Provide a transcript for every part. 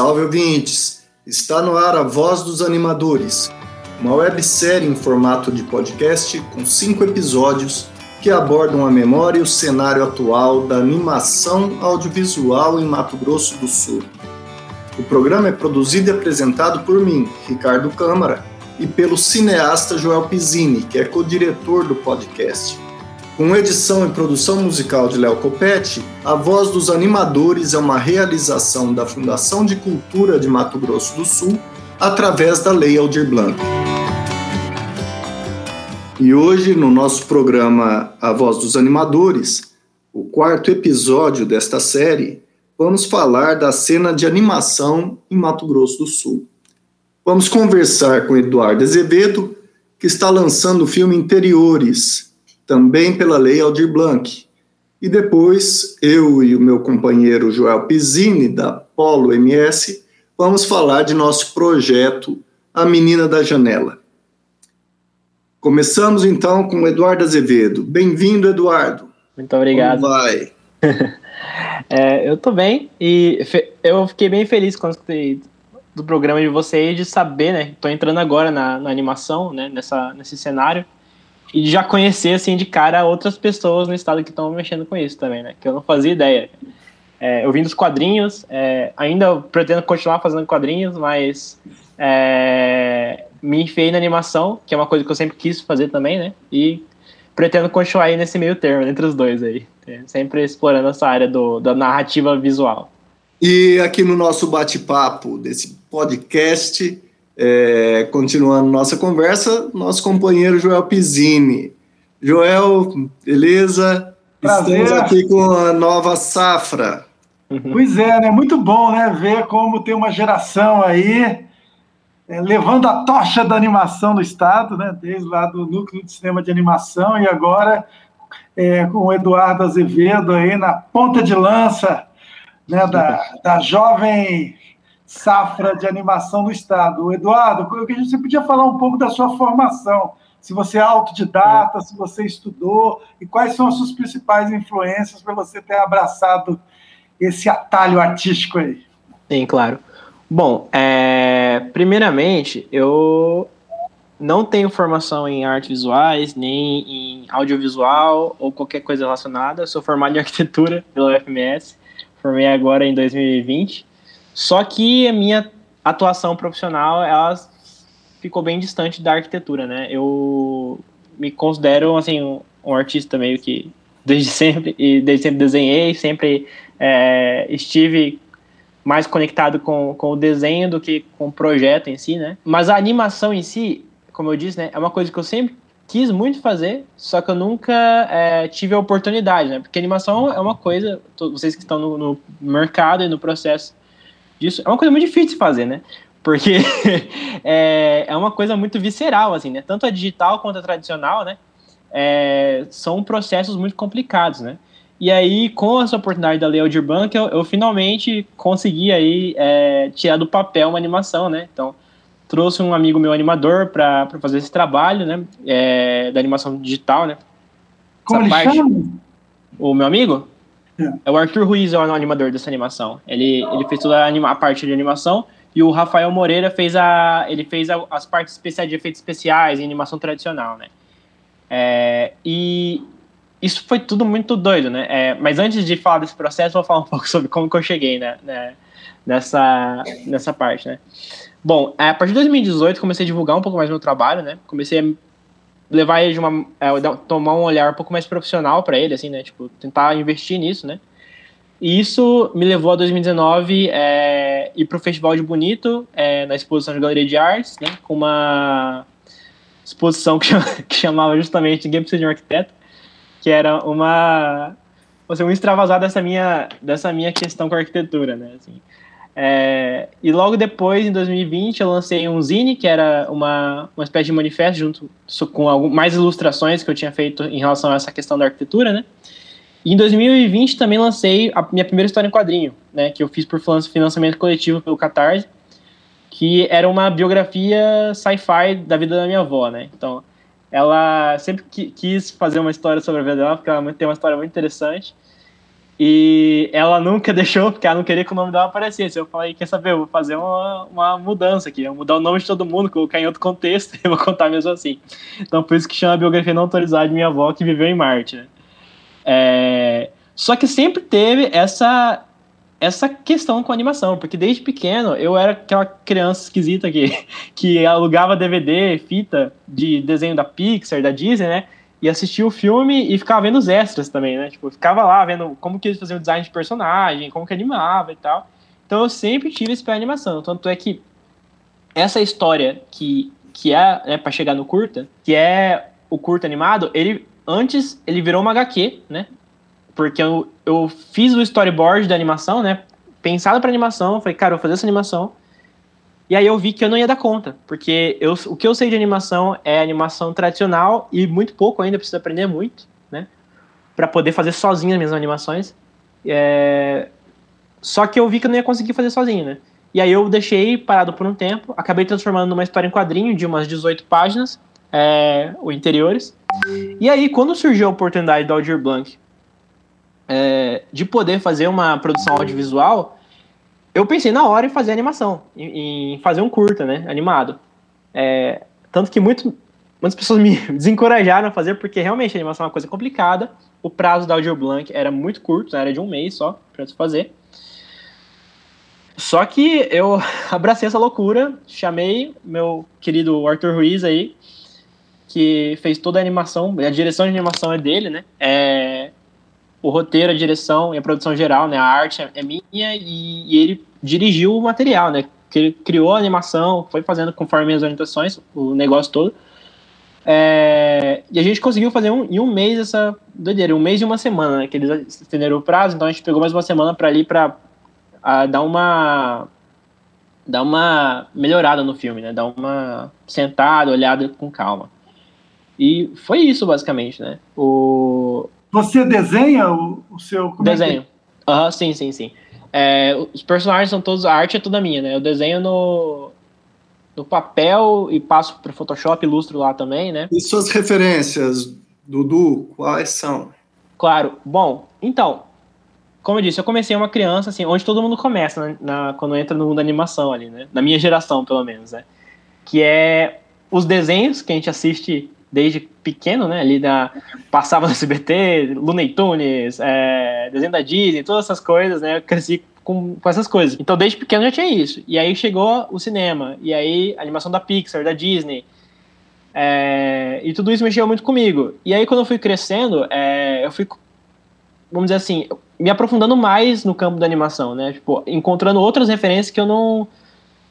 Salve ouvintes! Está no ar a Voz dos Animadores, uma websérie em formato de podcast com cinco episódios que abordam a memória e o cenário atual da animação audiovisual em Mato Grosso do Sul. O programa é produzido e apresentado por mim, Ricardo Câmara, e pelo cineasta Joel Pizzini, que é co-diretor do podcast. Com edição e produção musical de Léo Copete, A Voz dos Animadores é uma realização da Fundação de Cultura de Mato Grosso do Sul através da Lei Aldir Blanc. E hoje, no nosso programa A Voz dos Animadores, o quarto episódio desta série, vamos falar da cena de animação em Mato Grosso do Sul. Vamos conversar com Eduardo Azevedo, que está lançando o filme Interiores, também pela Lei Aldir Blanc. E depois, eu e o meu companheiro Joel Pizzini, da Polo MS, vamos falar de nosso projeto A Menina da Janela. Começamos então com o Eduardo Azevedo. Bem-vindo, Eduardo. Muito obrigado. Como vai? é, eu tô bem e eu fiquei bem feliz quando escutei do programa de vocês de saber, né? Tô entrando agora na, na animação, né? Nessa, nesse cenário e já conhecer, assim, de cara outras pessoas no estado que estão mexendo com isso também, né? Que eu não fazia ideia. É, eu vim dos quadrinhos, é, ainda pretendo continuar fazendo quadrinhos, mas é, me enfiei na animação, que é uma coisa que eu sempre quis fazer também, né? E pretendo continuar aí nesse meio termo, entre os dois aí. É, sempre explorando essa área do, da narrativa visual. E aqui no nosso bate-papo desse podcast, é, continuando nossa conversa, nosso companheiro Joel Pizzini. Joel, beleza? Prazer. Estamos aqui com a nova safra. Pois é, né? Muito bom, né? Ver como tem uma geração aí é, levando a tocha da animação no estado, né? Desde lá do núcleo de cinema de animação e agora é, com o Eduardo Azevedo aí na ponta de lança, né? Da, da jovem safra de animação no Estado. Eduardo, você podia falar um pouco da sua formação, se você é autodidata, é. se você estudou, e quais são as suas principais influências para você ter abraçado esse atalho artístico aí. Sim, claro. Bom, é, primeiramente, eu não tenho formação em artes visuais, nem em audiovisual ou qualquer coisa relacionada. Eu sou formado em arquitetura pela UFMS, formei agora em 2020. Só que a minha atuação profissional, ela ficou bem distante da arquitetura, né? Eu me considero, assim, um, um artista meio que desde sempre, e desde sempre desenhei, sempre é, estive mais conectado com, com o desenho do que com o projeto em si, né? Mas a animação em si, como eu disse, né, é uma coisa que eu sempre quis muito fazer, só que eu nunca é, tive a oportunidade, né? Porque animação é uma coisa, vocês que estão no, no mercado e no processo disso. É uma coisa muito difícil de fazer, né? Porque é, é uma coisa muito visceral, assim, né? Tanto a digital quanto a tradicional, né? É, são processos muito complicados, né? E aí, com essa oportunidade da Lei Aldir Blanc, eu, eu finalmente consegui aí é, tirar do papel uma animação, né? Então, trouxe um amigo meu animador para fazer esse trabalho, né? É, da animação digital, né? Como Essa ele parte, chama? O meu amigo? É. o Arthur Ruiz, é o animador dessa animação. Ele, ele fez toda a, anima, a parte de animação e o Rafael Moreira fez a ele fez a, as partes especiais de efeitos especiais em animação tradicional, né? É, e isso foi tudo muito doido, né? É, mas antes de falar desse processo, vou falar um pouco sobre como que eu cheguei né, né, nessa, nessa parte, né? Bom, a partir de 2018 comecei a divulgar um pouco mais meu trabalho, né? Comecei a levar ele de uma é, tomar um olhar um pouco mais profissional para ele assim né? Tipo tentar investir nisso né? E isso me levou a 2019 é, ir para o festival de Bonito é, na exposição de galeria de artes né? Com uma exposição que, que chamava justamente ninguém precisa de um arquiteto que era uma você um extravasar dessa minha dessa minha questão com a arquitetura né? Assim é, e logo depois, em 2020, eu lancei um zine, que era uma, uma espécie de manifesto, junto com mais ilustrações que eu tinha feito em relação a essa questão da arquitetura, né? E em 2020 também lancei a minha primeira história em quadrinho, né? Que eu fiz por financiamento coletivo pelo Catarse, que era uma biografia sci-fi da vida da minha avó, né? Então, ela sempre quis fazer uma história sobre a vida dela, porque ela tem uma história muito interessante. E ela nunca deixou, porque ela não queria que o nome dela aparecesse. Eu falei, quer saber, eu vou fazer uma, uma mudança aqui, eu vou mudar o nome de todo mundo, colocar em outro contexto e vou contar mesmo assim. Então por isso que chama a biografia não autorizada de minha avó que viveu em Marte. Né? É... Só que sempre teve essa, essa questão com animação, porque desde pequeno eu era aquela criança esquisita que, que alugava DVD, fita de desenho da Pixar, da Disney, né? E assistia o filme e ficava vendo os extras também, né? Tipo, ficava lá vendo como que eles faziam o design de personagem, como que animava e tal. Então eu sempre tive esse pé animação. Tanto é que essa história que, que é né, para chegar no curta, que é o curta animado, ele antes ele virou uma HQ, né? Porque eu, eu fiz o storyboard da animação, né? Pensado para animação, falei, cara, eu vou fazer essa animação. E aí eu vi que eu não ia dar conta, porque eu, o que eu sei de animação é animação tradicional e muito pouco ainda, preciso aprender muito, né? Para poder fazer sozinho as minhas animações. É... Só que eu vi que eu não ia conseguir fazer sozinho, né? E aí eu deixei parado por um tempo, acabei transformando numa história em quadrinho de umas 18 páginas, é, o interiores. E aí, quando surgiu a oportunidade da Aldir Blanc é, de poder fazer uma produção audiovisual, eu pensei na hora em fazer animação, em, em fazer um curta, né, animado. É, tanto que muito, muitas pessoas me desencorajaram a fazer, porque realmente a animação é uma coisa complicada. O prazo da Audio Blank era muito curto, né, era de um mês só para se fazer. Só que eu abracei essa loucura, chamei meu querido Arthur Ruiz aí, que fez toda a animação, a direção de animação é dele, né? É, o roteiro, a direção e a produção geral, né? A arte é minha e, e ele dirigiu o material, né? Que ele criou a animação, foi fazendo conforme as orientações, o negócio todo. É, e a gente conseguiu fazer um, em um mês essa doideira, um mês e uma semana, né? Que eles estenderam o prazo, então a gente pegou mais uma semana para ali para dar uma dar uma melhorada no filme, né? Dar uma sentada, olhada com calma. E foi isso basicamente, né? O você desenha o, o seu. Como desenho. É Aham, é? uhum, sim, sim, sim. É, os personagens são todos. A arte é toda minha, né? Eu desenho no, no papel e passo para Photoshop, ilustro lá também, né? E suas referências, Dudu, quais são? Claro. Bom, então, como eu disse, eu comecei uma criança, assim, onde todo mundo começa, né, na, quando entra no mundo da animação ali, né? Na minha geração, pelo menos, né? Que é os desenhos que a gente assiste desde pequeno, né? Ali da, passava no SBT, Looney Tunes, é, desenho da Disney, todas essas coisas, né? Eu cresci com, com essas coisas. Então, desde pequeno já tinha isso. E aí chegou o cinema, e aí a animação da Pixar, da Disney. É, e tudo isso mexeu muito comigo. E aí, quando eu fui crescendo, é, eu fui, vamos dizer assim, me aprofundando mais no campo da animação, né? Tipo, encontrando outras referências que eu não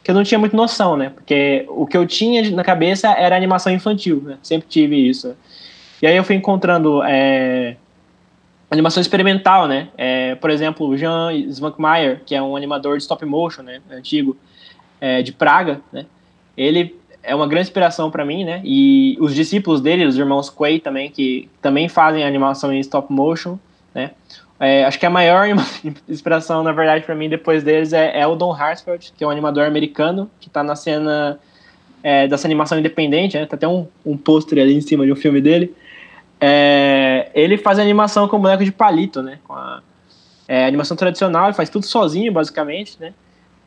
que eu não tinha muita noção, né? Porque o que eu tinha na cabeça era animação infantil, né? Sempre tive isso. E aí eu fui encontrando é, animação experimental, né? É, por exemplo, o Jean Svankmajer, que é um animador de stop motion, né? Antigo, é, de Praga, né? Ele é uma grande inspiração para mim, né? E os discípulos dele, os irmãos Quay também, que também fazem animação em stop motion, né? É, acho que a maior inspiração, na verdade, para mim, depois deles é, é, o Don Hartsfield, que é um animador americano, que está na cena é, dessa animação independente, né? Tá até um, um pôster ali em cima de um filme dele. É, ele faz animação com boneco de palito, né? Com a é, animação tradicional, ele faz tudo sozinho, basicamente, né?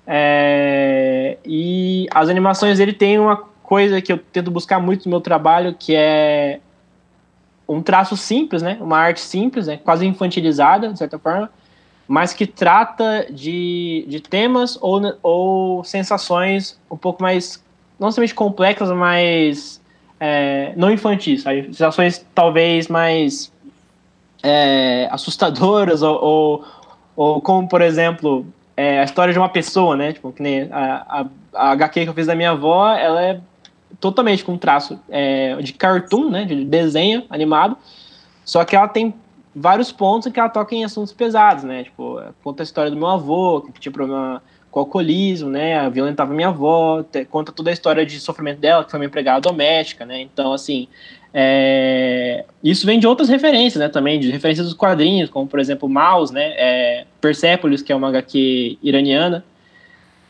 É, e as animações dele tem uma coisa que eu tento buscar muito no meu trabalho, que é um traço simples, né? Uma arte simples, né? quase infantilizada, de certa forma, mas que trata de, de temas ou, ou sensações um pouco mais, não somente complexas, mas é, não infantis, sabe? Sensações talvez mais é, assustadoras ou, ou, ou, como, por exemplo, é, a história de uma pessoa, né? Tipo, que nem a, a, a HQ que eu fiz da minha avó, ela é totalmente com traço é, de cartoon, né, de desenho animado, só que ela tem vários pontos em que ela toca em assuntos pesados, né, tipo, conta a história do meu avô, que tinha problema com alcoolismo, né, violentava minha avó, conta toda a história de sofrimento dela, que foi uma empregada doméstica, né, então, assim, é, isso vem de outras referências, né, também, de referências dos quadrinhos, como, por exemplo, Mouse, né, é, Persepolis, que é uma HQ iraniana,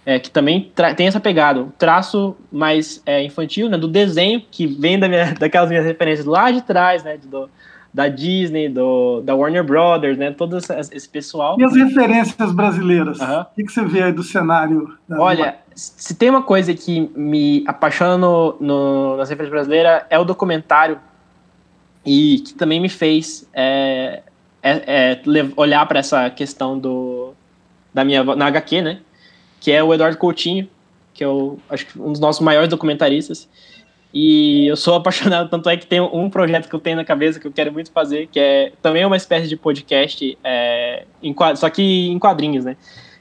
é, que também tem essa pegada, um traço mais é, infantil, né, do desenho, que vem da minha, daquelas minhas referências lá de trás, né, do, da Disney, do, da Warner Brothers, né? Todo esse pessoal. E as referências brasileiras? Uhum. O que, que você vê aí do cenário? Olha, se tem uma coisa que me apaixona no, no, nas referências brasileiras é o documentário e que também me fez é, é, é olhar para essa questão do da minha na HQ, né? Que é o Eduardo Coutinho, que é o, acho que um dos nossos maiores documentaristas. E eu sou apaixonado, tanto é que tem um projeto que eu tenho na cabeça que eu quero muito fazer, que é também uma espécie de podcast, é, em, só que em quadrinhos, né?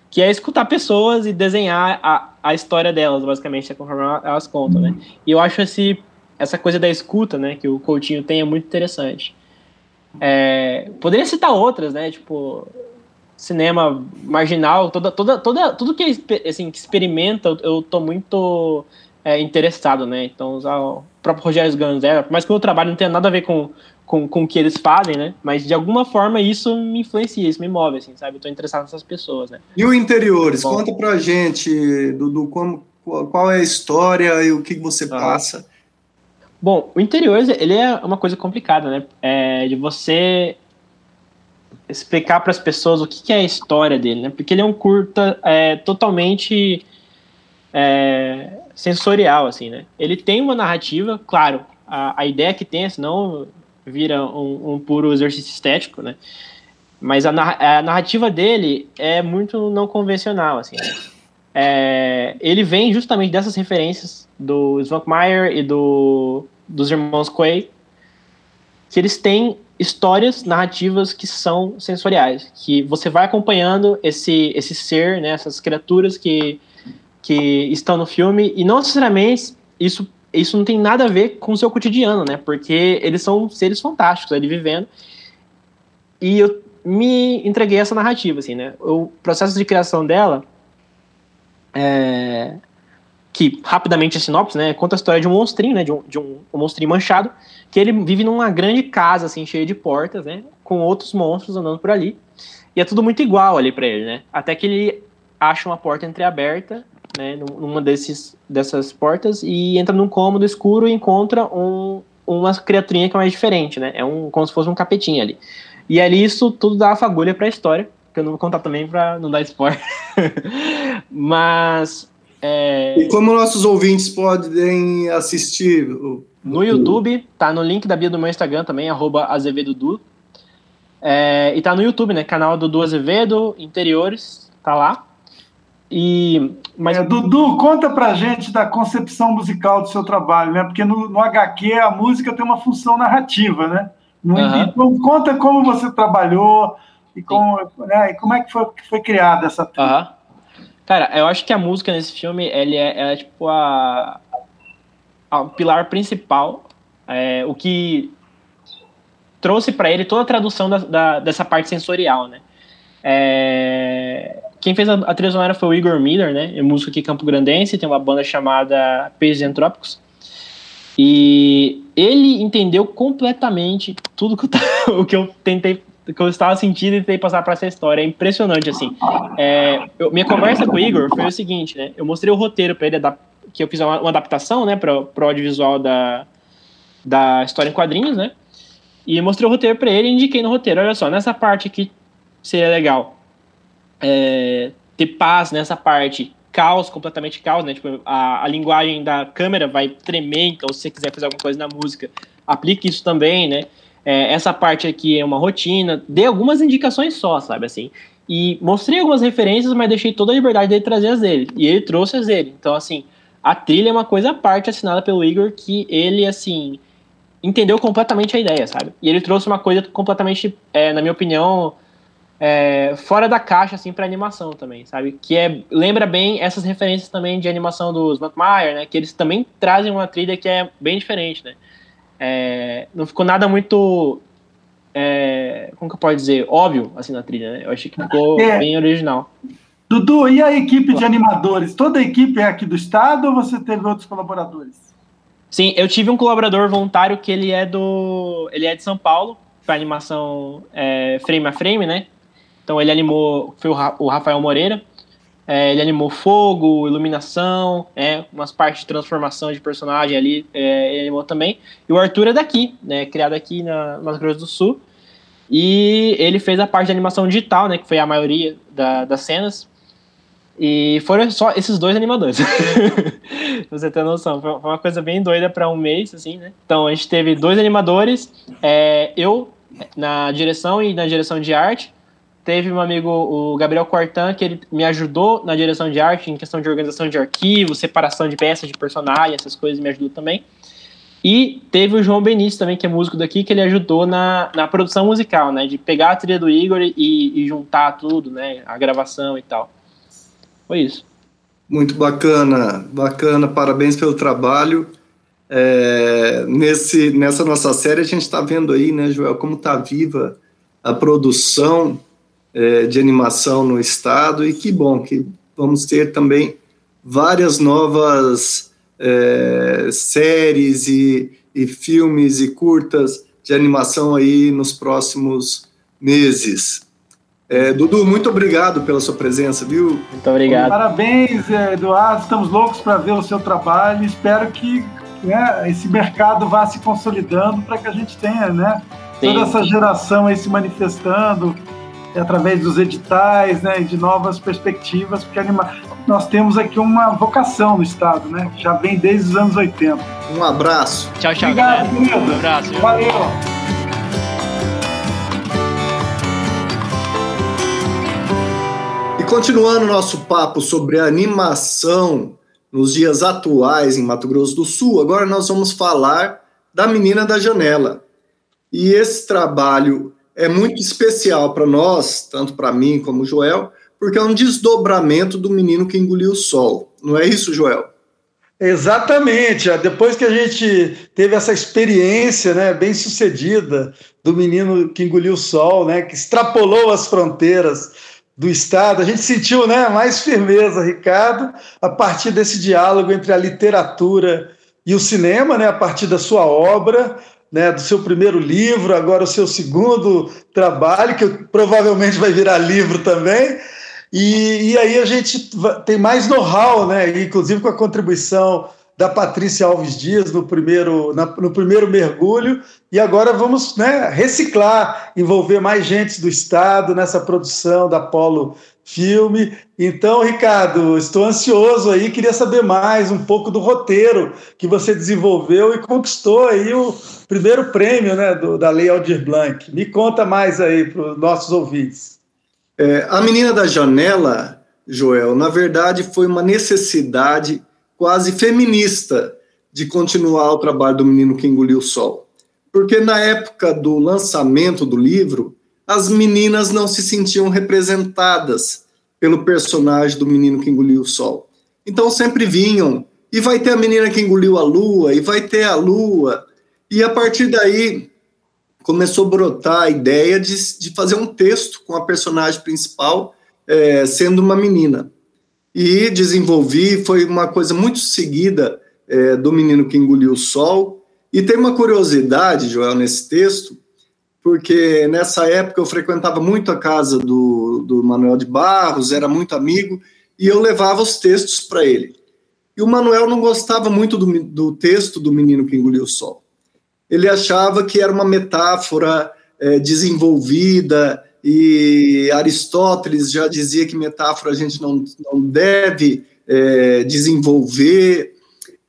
Que é escutar pessoas e desenhar a, a história delas, basicamente, conforme elas contam, né? E eu acho esse, essa coisa da escuta, né, que o Coutinho tem é muito interessante. É, poderia citar outras, né? Tipo, cinema marginal, toda, toda, toda, tudo que, assim, que experimenta, eu, tô muito é, interessado, né? Então, usar o próprio Rogério Ganzera, por mais que o meu trabalho não tenha nada a ver com, com, com o que eles fazem, né? Mas de alguma forma isso me influencia, isso me move, assim, sabe? Eu tô interessado nessas pessoas, né? E o Interiores? Bom, Conta pra gente, Dudu, como, qual é a história e o que você passa. Bom, o Interiores, ele é uma coisa complicada, né? É de você explicar para as pessoas o que, que, é a história dele, né? Porque ele é um curta é, totalmente é, sensorial, assim, né? Ele tem uma narrativa, claro, a, a ideia que tem, senão vira um, um, puro exercício estético, né? Mas a, a, narrativa dele é muito não convencional, assim. Né? É, ele vem justamente dessas referências do Svankmajer e do, dos irmãos Quay, que eles têm histórias narrativas que são sensoriais, que você vai acompanhando esse, esse ser, né, essas criaturas que que estão no filme, e não necessariamente isso, isso não tem nada a ver com o seu cotidiano, né? Porque eles são seres fantásticos ali vivendo. E eu me entreguei essa narrativa, assim, né? O processo de criação dela, é, que rapidamente a sinopse, né? Conta a história de um monstrinho, né? De um, de um, um monstrinho manchado, que ele vive numa grande casa, assim, cheia de portas, né? Com outros monstros andando por ali. E é tudo muito igual ali para ele, né? Até que ele acha uma porta entreaberta né, numa desses, dessas portas e entra num cômodo escuro e encontra um, uma criaturinha que é mais diferente, né? É um, como se fosse um capetinho ali. E ali isso tudo dá fagulha para a história, que eu não vou contar também para não dar spoiler. Mas. É... E como nossos ouvintes podem assistir? No YouTube, tá no link da bio do meu Instagram também, arroba azevedodu. É, e tá no YouTube, né? Canal do Du Azevedo, Interiores, tá lá. E, mas... É, Dudu, conta pra gente da concepção musical do seu trabalho, né? Porque no, no HQ a música tem uma função narrativa, né? No, uhum. Então, conta como você trabalhou e como, né, e como é que foi, que foi criada essa trilha. Uhum. Cara, eu acho que a música nesse filme ele é, é tipo a, o pilar principal, é, o que trouxe para ele toda a tradução da, da, dessa parte sensorial, né? É, quem fez a, a trilha sonora foi o Igor Miller, né? É músico aqui Campo Grandense, tem uma banda chamada Peixes Entrópicos. E ele entendeu completamente tudo que eu, o que eu tentei que eu estava sentindo e tentei passar para essa história. É impressionante, assim. É, eu, minha conversa com o Igor foi o seguinte, né? Eu mostrei o roteiro para ele, que eu fiz uma, uma adaptação, né, para o audiovisual da, da história em quadrinhos, né? E mostrei o roteiro para ele e indiquei no roteiro. Olha só, nessa parte aqui seria legal é, ter paz nessa parte, caos, completamente caos, né? Tipo, a, a linguagem da câmera vai tremer, então se você quiser fazer alguma coisa na música, aplique isso também, né? É, essa parte aqui é uma rotina, dê algumas indicações só, sabe assim. E mostrei algumas referências, mas deixei toda a liberdade dele trazer as dele. E ele trouxe as dele. Então, assim, a trilha é uma coisa à parte assinada pelo Igor que ele, assim, entendeu completamente a ideia, sabe? E ele trouxe uma coisa completamente, é, na minha opinião, é, fora da caixa, assim, para animação também, sabe? Que é, lembra bem essas referências também de animação dos Mattmeyer, né? Que eles também trazem uma trilha que é bem diferente, né? É, não ficou nada muito, é, como que eu posso dizer, óbvio, assim, na trilha, né? Eu achei que ficou é. bem original. Dudu, e a equipe de animadores? Toda a equipe é aqui do estado ou você teve outros colaboradores? Sim, eu tive um colaborador voluntário que ele é do, ele é de São Paulo, para animação é, frame a frame, né? Então ele animou, foi o Rafael Moreira, É, ele animou fogo, iluminação, é, umas partes de transformação de personagem ali, é, ele animou também. E o Arthur é daqui, né, criado aqui na Mato Grosso do Sul. E ele fez a parte de animação digital, né, que foi a maioria da, das cenas. E foram só esses dois animadores. você ter noção. Foi uma coisa bem doida para um mês, assim, né? Então, a gente teve dois animadores, é, eu na direção e na direção de arte, Teve um amigo, o Gabriel Cortan, que ele me ajudou na direção de arte, em questão de organização de arquivos, separação de peças de personagem, essas coisas, me ajudou também. E teve o João Benício também, que é músico daqui, que ele ajudou na, na produção musical, né? De pegar a trilha do Igor e, e juntar tudo, né? A gravação e tal. Foi isso. Muito bacana, bacana, parabéns pelo trabalho. É, nesse, nessa nossa série a gente está vendo aí, né, Joel, como está viva a produção é, de animação no estado e que bom que vamos ter também várias novas é, séries e, e filmes e curtas de animação aí nos próximos meses. É, Dudu, muito obrigado pela sua presença, viu? Muito obrigado. Parabéns, Eduardo. Estamos loucos para ver o seu trabalho. Espero que né, esse mercado vá se consolidando para que a gente tenha né, toda essa geração aí se manifestando, através dos editais, né, de novas perspectivas, porque anima... nós temos aqui uma vocação no Estado, né, que já vem desde os anos 80. Um abraço. Tchau, tchau. Obrigado, querido. Um abraço. Valeu. Continuando nosso papo sobre animação nos dias atuais em Mato Grosso do Sul, agora nós vamos falar da Menina da Janela. E esse trabalho é muito especial para nós, tanto para mim como Joel, porque é um desdobramento do menino que engoliu o sol. Não é isso, Joel? Exatamente. Depois que a gente teve essa experiência né, bem sucedida do menino que engoliu o sol, né, que extrapolou as fronteiras do Estado, a gente sentiu né, mais firmeza, Ricardo, a partir desse diálogo entre a literatura e o cinema, né, a partir da sua obra, né, do seu primeiro livro, agora o seu segundo trabalho, que provavelmente vai virar livro também. E, e aí a gente tem mais know-how, né, inclusive com a contribuição da Patrícia Alves Dias no primeiro, na, no primeiro mergulho, e agora vamos né, reciclar, envolver mais gente do Estado nessa produção da Polo filme. Então, Ricardo, estou ansioso aí, queria saber mais um pouco do roteiro que você desenvolveu e conquistou aí o primeiro prêmio né, do, da Lei Aldir Blanc. Me conta mais aí para os nossos ouvintes. É, a Menina da Janela, Joel, na verdade foi uma necessidade quase feminista de continuar o trabalho do Menino que Engoliu o Sol. Porque na época do lançamento do livro, as meninas não se sentiam representadas pelo personagem do menino que engoliu o sol. Então sempre vinham, e vai ter a menina que engoliu a lua, e vai ter a lua. E a partir daí começou a brotar a ideia de, de fazer um texto com a personagem principal é, sendo uma menina. E desenvolvi, foi uma coisa muito seguida é, do menino que engoliu o sol. E tem uma curiosidade, Joel, nesse texto, porque nessa época eu frequentava muito a casa do, do Manuel de Barros, era muito amigo, e eu levava os textos para ele. E o Manuel não gostava muito do, do, texto do Menino que Engoliu o Sol. Ele achava que era uma metáfora é, desenvolvida, e Aristóteles já dizia que metáfora a gente não, não deve é, desenvolver.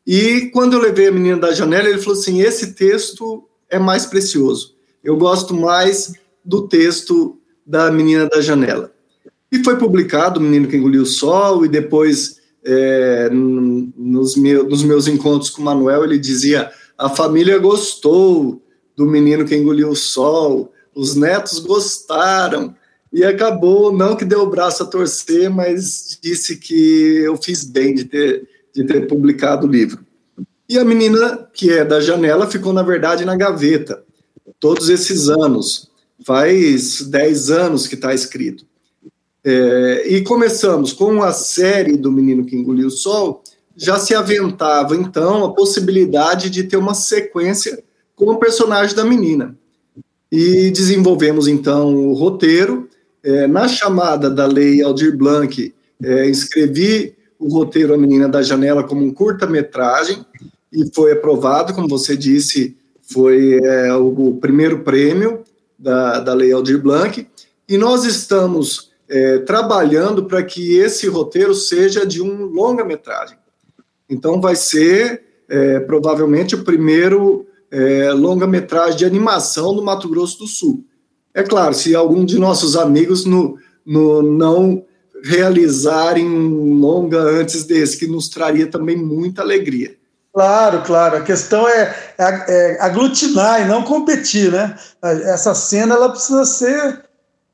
E quando eu levei a menina da janela, ele falou assim: esse texto é mais precioso. Eu gosto mais do texto da Menina da Janela. E foi publicado O Menino que Engoliu o Sol, e depois, é, nos, nos meus encontros com o Manuel, ele dizia: a família gostou do Menino que Engoliu o Sol, os netos gostaram. E acabou, não que deu o braço a torcer, mas disse que eu fiz bem de ter, de ter publicado o livro. E a menina, que é da janela, ficou, na verdade, na gaveta todos esses anos. Faz 10 anos que está escrito. É, e começamos com a série do Menino que Engoliu o Sol, já se aventava então a possibilidade de ter uma sequência com o personagem da menina. E desenvolvemos então o roteiro. É, na chamada da Lei Aldir Blanc, é, escrevi o roteiro A Menina da Janela como um curta-metragem e foi aprovado, como você disse, foi é, o, primeiro prêmio da, da Lei Aldir Blanc, e nós estamos é, trabalhando para que esse roteiro seja de um longa-metragem. Então, vai ser é, provavelmente o primeiro é, longa-metragem de animação do Mato Grosso do Sul. É claro, se algum de nossos amigos no, no, não realizarem um longa antes desse, que nos traria também muita alegria. Claro, claro. A questão é, é, é, aglutinar e não competir, né? Essa cena ela precisa ser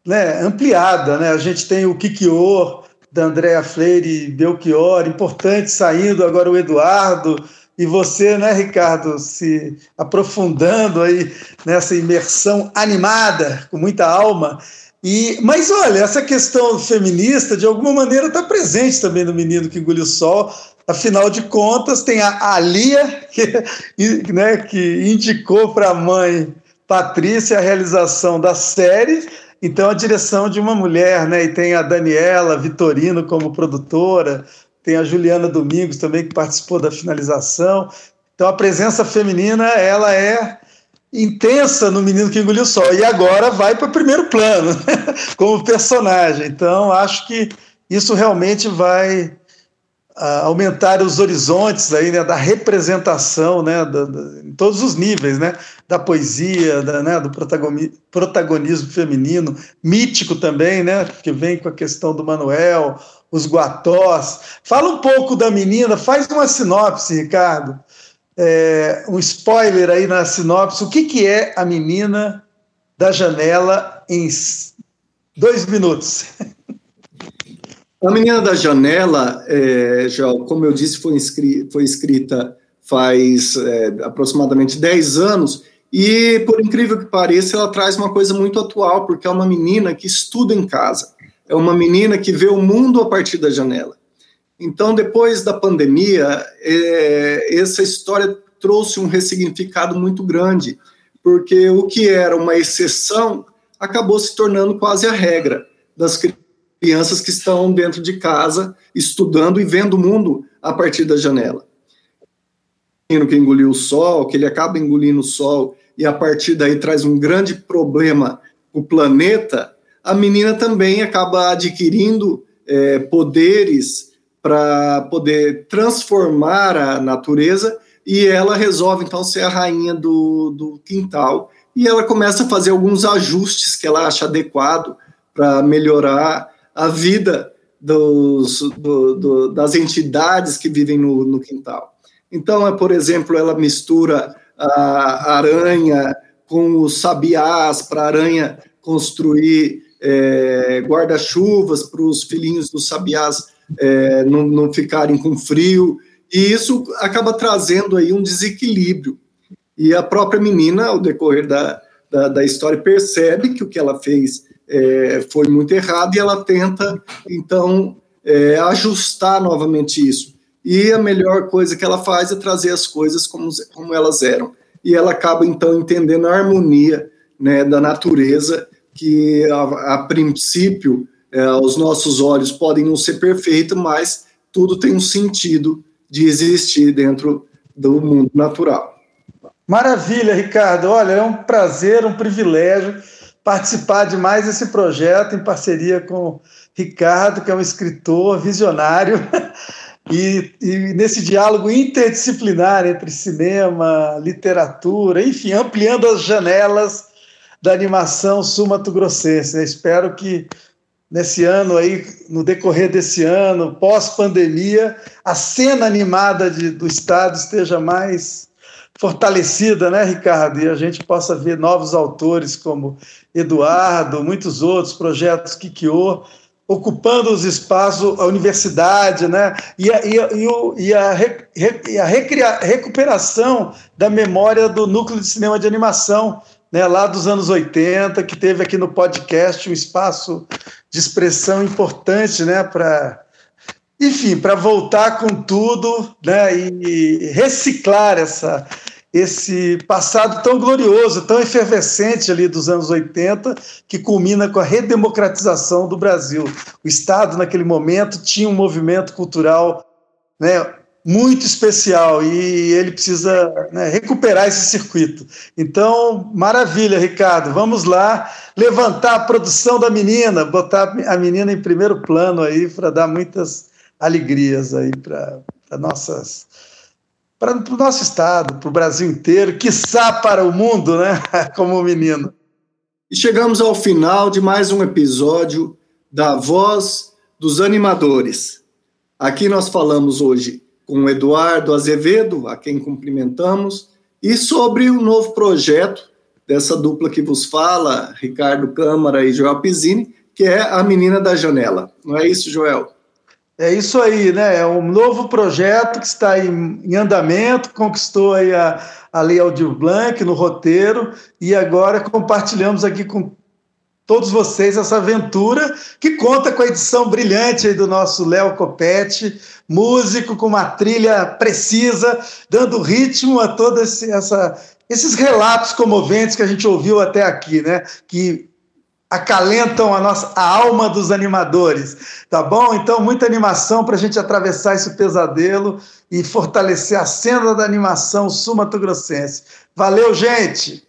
né, ampliada, né? A gente tem o Kikior, da Andréa Freire e Belchior, importante saindo, agora o Eduardo, e você, né, Ricardo, se aprofundando aí nessa imersão animada, com muita alma. E, mas olha, essa questão feminista, de alguma maneira, está presente também no Menino que Engoliu o Sol. Afinal de contas, tem a Alia, que, né, que indicou para a mãe Patrícia a realização da série, então a direção de uma mulher, né? E tem a Daniela Vitorino como produtora, tem a Juliana Domingos também que participou da finalização. Então a presença feminina, ela é intensa no Menino que Engoliu o Sol. E agora vai para o primeiro plano, como personagem. Então, acho que isso realmente vai aumentar os horizontes aí, né, da representação né, da, da, em todos os níveis, né, da poesia, da, né, do protagonismo feminino, mítico também, né, que vem com a questão do Manuel, os guatós. Fala um pouco da menina, faz uma sinopse, Ricardo é, um spoiler aí na sinopse. O que, que é a menina da janela em dois minutos? A Menina da Janela, é, já, como eu disse, foi, foi escrita faz é, aproximadamente 10 anos, e por incrível que pareça, ela traz uma coisa muito atual, porque é uma menina que estuda em casa, é uma menina que vê o mundo a partir da janela. Então, depois da pandemia, é, essa história trouxe um ressignificado muito grande, porque o que era uma exceção acabou se tornando quase a regra das crianças que estão dentro de casa, estudando e vendo o mundo a partir da janela. Que engoliu o sol, que ele acaba engolindo o sol e a partir daí traz um grande problema para o planeta, a menina também acaba adquirindo é, poderes para poder transformar a natureza e ela resolve então ser a rainha do, do quintal e ela começa a fazer alguns ajustes que ela acha adequado para melhorar a vida dos, do, do, das entidades que vivem no, no quintal. Então, é, por exemplo, ela mistura a aranha com os sabiás para a aranha construir é, guarda-chuvas para os filhinhos dos sabiás é, não, não ficarem com frio, e isso acaba trazendo aí um desequilíbrio. E a própria menina, ao decorrer da, da, da história, percebe que o que ela fez é, foi muito errado e ela tenta, então, é, ajustar novamente isso. E a melhor coisa que ela faz é trazer as coisas como, como elas eram. E ela acaba, então, entendendo a harmonia né, da natureza, que a, a princípio é, os nossos olhos podem não ser perfeitos, mas tudo tem um sentido de existir dentro do mundo natural. Maravilha, Ricardo. Olha, é um prazer, um privilégio participar de mais esse projeto em parceria com Ricardo, que é um escritor visionário. E, e, nesse diálogo interdisciplinar entre cinema, literatura, enfim, ampliando as janelas da animação sul-mato-grossense. Espero que nesse ano aí, no decorrer desse ano, pós-pandemia, a cena animada de, do Estado esteja mais fortalecida, né, Ricardo? E a gente possa ver novos autores como Eduardo, muitos outros projetos Kikyo, ocupando os espaços, a universidade, né? E a, e a, e e a, e a recria, recuperação da memória do núcleo de cinema de animação, né, lá dos anos 80, que teve aqui no podcast um espaço de expressão importante, né, para enfim, para voltar com tudo, né, e reciclar essa esse passado tão glorioso, tão efervescente ali dos anos 80, que culmina com a redemocratização do Brasil. O Estado, naquele momento, tinha um movimento cultural né, muito especial e ele precisa né, recuperar esse circuito. Então, maravilha, Ricardo. Vamos lá levantar a produção da menina, botar a menina em primeiro plano aí para dar muitas alegrias aí para nossas para o nosso estado, para o Brasil inteiro, quiçá para o mundo, né? Como menino. E chegamos ao final de mais um episódio da Voz dos Animadores. Aqui nós falamos hoje com Eduardo Azevedo, a quem cumprimentamos, e sobre o novo projeto dessa dupla que vos fala, Ricardo Câmara e Joel Pizzini, que é A Menina da Janela. Não é isso, Joel? É isso aí, né? É um novo projeto que está em, em andamento, conquistou a, a Lei Aldir Blanc no roteiro e agora compartilhamos aqui com todos vocês essa aventura que conta com a edição brilhante do nosso Léo Copete, músico com uma trilha precisa, dando ritmo a todos essa, esses relatos comoventes que a gente ouviu até aqui, né? Que acalentam a nossa a alma dos animadores, tá bom? Então, muita animação para a gente atravessar esse pesadelo e fortalecer a cena da animação sul-mato-grossense. Valeu, gente!